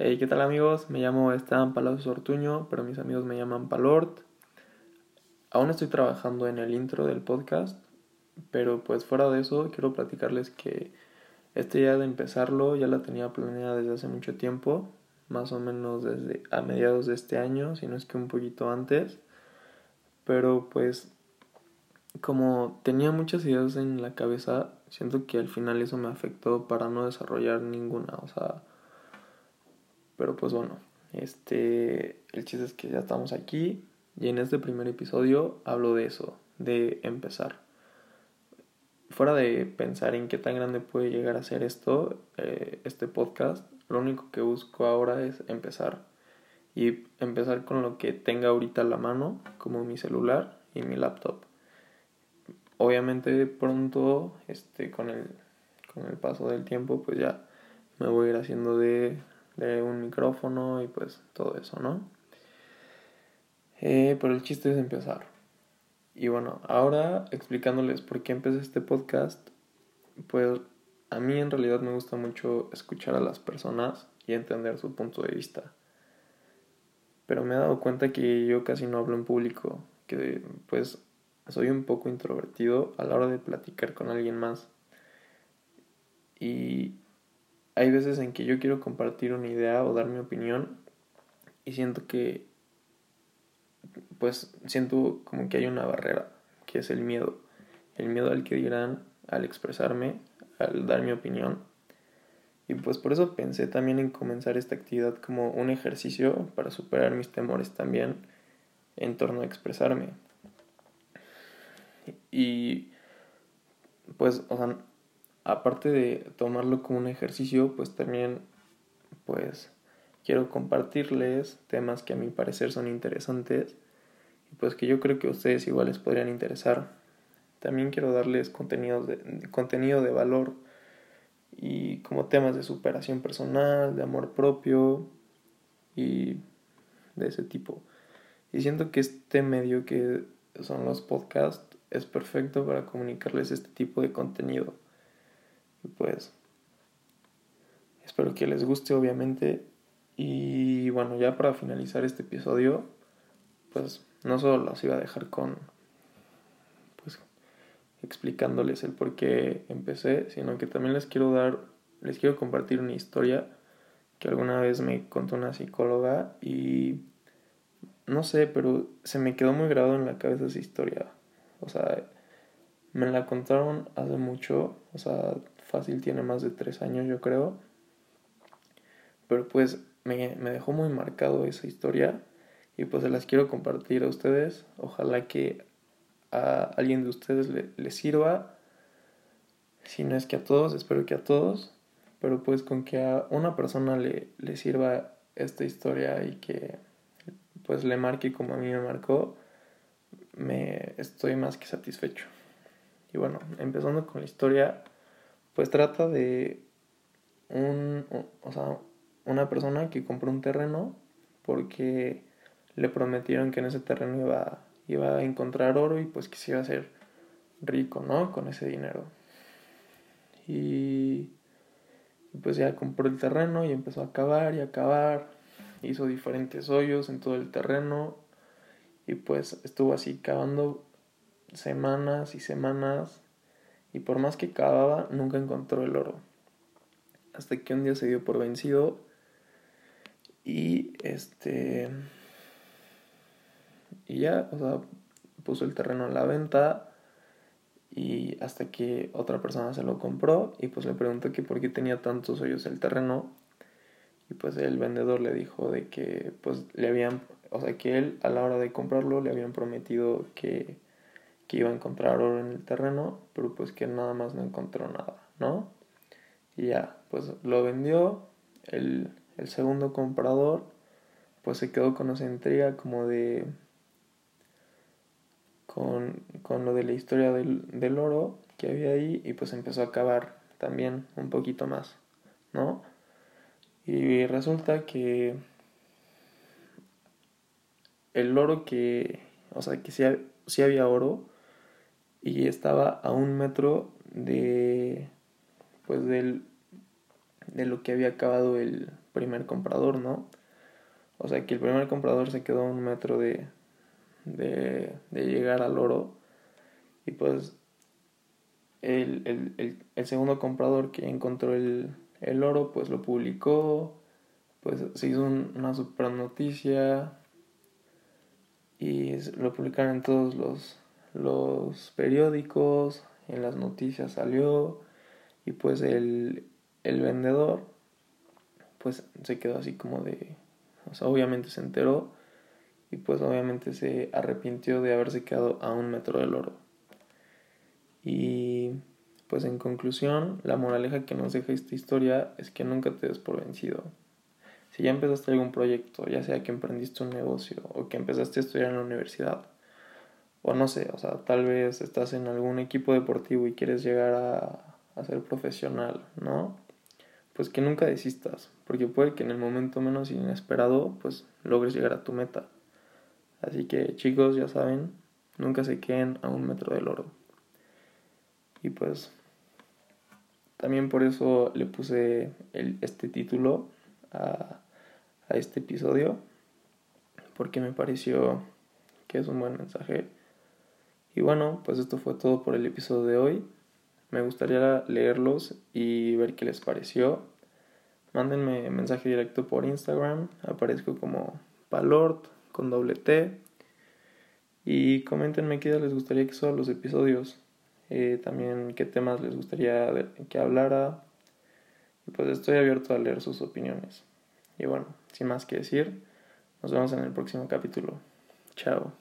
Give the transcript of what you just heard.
Hey, ¿qué tal amigos? Me llamo Esteban Palacios Ortuño, pero mis amigos me llaman Palort. Aún estoy trabajando en el intro del podcast, pero pues fuera de eso quiero platicarles que esta idea de empezarlo ya la tenía planeada desde hace mucho tiempo, más o menos desde a mediados de este año, si no es que un poquito antes. Pero pues como tenía muchas ideas en la cabeza, siento que al final eso me afectó para no desarrollar ninguna, o sea, pero pues bueno, este, el chiste es que ya estamos aquí y en este primer episodio hablo de eso, de empezar. Fuera de pensar en qué tan grande puede llegar a ser esto, eh, este podcast, lo único que busco ahora es empezar. Y empezar con lo que tenga ahorita a la mano, como mi celular y mi laptop. Obviamente pronto, este, con el, con el paso del tiempo, pues ya me voy a ir haciendo de de un micrófono y pues todo eso, ¿no? Eh, pero el chiste es empezar. Y bueno, ahora explicándoles por qué empecé este podcast, pues a mí en realidad me gusta mucho escuchar a las personas y entender su punto de vista. Pero me he dado cuenta que yo casi no hablo en público, que pues soy un poco introvertido a la hora de platicar con alguien más. Y hay veces en que yo quiero compartir una idea o dar mi opinión y siento que pues siento como que hay una barrera que es el miedo. El miedo al que dirán al expresarme al dar mi opinión. Y pues por eso pensé también en comenzar esta actividad como un ejercicio para superar mis temores también en torno a expresarme. Y pues o sea aparte de tomarlo como un ejercicio, pues también pues quiero compartirles temas que a mi parecer son interesantes y pues que yo creo que a ustedes igual les podrían interesar. También quiero darles de, contenido de valor y como temas de superación personal, de amor propio y de ese tipo. Y siento que este medio que son los podcasts es perfecto para comunicarles este tipo de contenido pues espero que les guste obviamente. Y bueno, ya para finalizar este episodio, pues no solo los iba a dejar con pues explicándoles el por qué empecé, sino que también les quiero dar, les quiero compartir una historia que alguna vez me contó una psicóloga y no sé, pero se me quedó muy grabado en la cabeza esa historia. O sea, me la contaron hace mucho, o sea, fácil tiene más de tres años yo creo. Pero pues me, me dejó muy marcado esa historia y pues se las quiero compartir a ustedes. Ojalá que a alguien de ustedes le, le sirva. Si no es que a todos, espero que a todos. Pero pues con que a una persona le, le sirva esta historia y que pues le marque como a mí me marcó, me estoy más que satisfecho. Y bueno, empezando con la historia, pues trata de un, o sea, una persona que compró un terreno porque le prometieron que en ese terreno iba, iba a encontrar oro y pues que se iba a hacer rico, ¿no? Con ese dinero. Y, pues ya compró el terreno y empezó a cavar y a cavar. Hizo diferentes hoyos en todo el terreno y pues estuvo así cavando semanas y semanas y por más que cavaba nunca encontró el oro. Hasta que un día se dio por vencido y este y ya, o sea, puso el terreno a la venta y hasta que otra persona se lo compró y pues le preguntó que por qué tenía tantos hoyos el terreno y pues el vendedor le dijo de que pues le habían, o sea, que él a la hora de comprarlo le habían prometido que que iba a encontrar oro en el terreno, pero pues que nada más no encontró nada, ¿no? Y ya, pues lo vendió, el, el segundo comprador pues se quedó con esa intriga como de... Con, con lo de la historia del, del oro que había ahí y pues empezó a cavar también un poquito más, ¿no? Y resulta que el oro que, o sea, que sí, había oro, y estaba a un metro de pues del de lo que había acabado el primer comprador, ¿no? O sea que el primer comprador se quedó a un metro de, de, de llegar al oro y pues el, el, el, el segundo comprador que encontró el, el, oro pues lo publicó, pues se hizo una super noticia y lo publicaron en todos los, los periódicos, en las noticias salió y pues el, el vendedor pues se quedó así como de, o sea, obviamente se enteró y pues obviamente se arrepintió de haberse quedado a un metro del oro. Y pues en conclusión, la moraleja que nos deja esta historia es que nunca te des por vencido. Si ya empezaste algún proyecto, ya sea que emprendiste un negocio o que empezaste a estudiar en la universidad, o no sé, o sea, tal vez estás en algún equipo deportivo y quieres llegar a, a ser profesional, ¿no? Pues que nunca desistas, porque puede que en el momento menos inesperado, pues logres llegar a tu meta. Así que chicos, ya saben, nunca se queden a un metro del oro. Y pues también por eso le puse este título a, a este episodio, porque me pareció que es un buen mensaje. Y bueno, pues esto fue todo por el episodio de hoy. Me gustaría leerlos y ver qué les pareció. Mándenme mensaje directo por Instagram. Aparezco como Palord con doble T. Y coméntenme qué les gustaría que son los episodios. Eh, también qué temas les gustaría que hablara. Y pues estoy abierto a leer sus opiniones. Y bueno, sin más que decir, nos vemos en el próximo capítulo. Chao.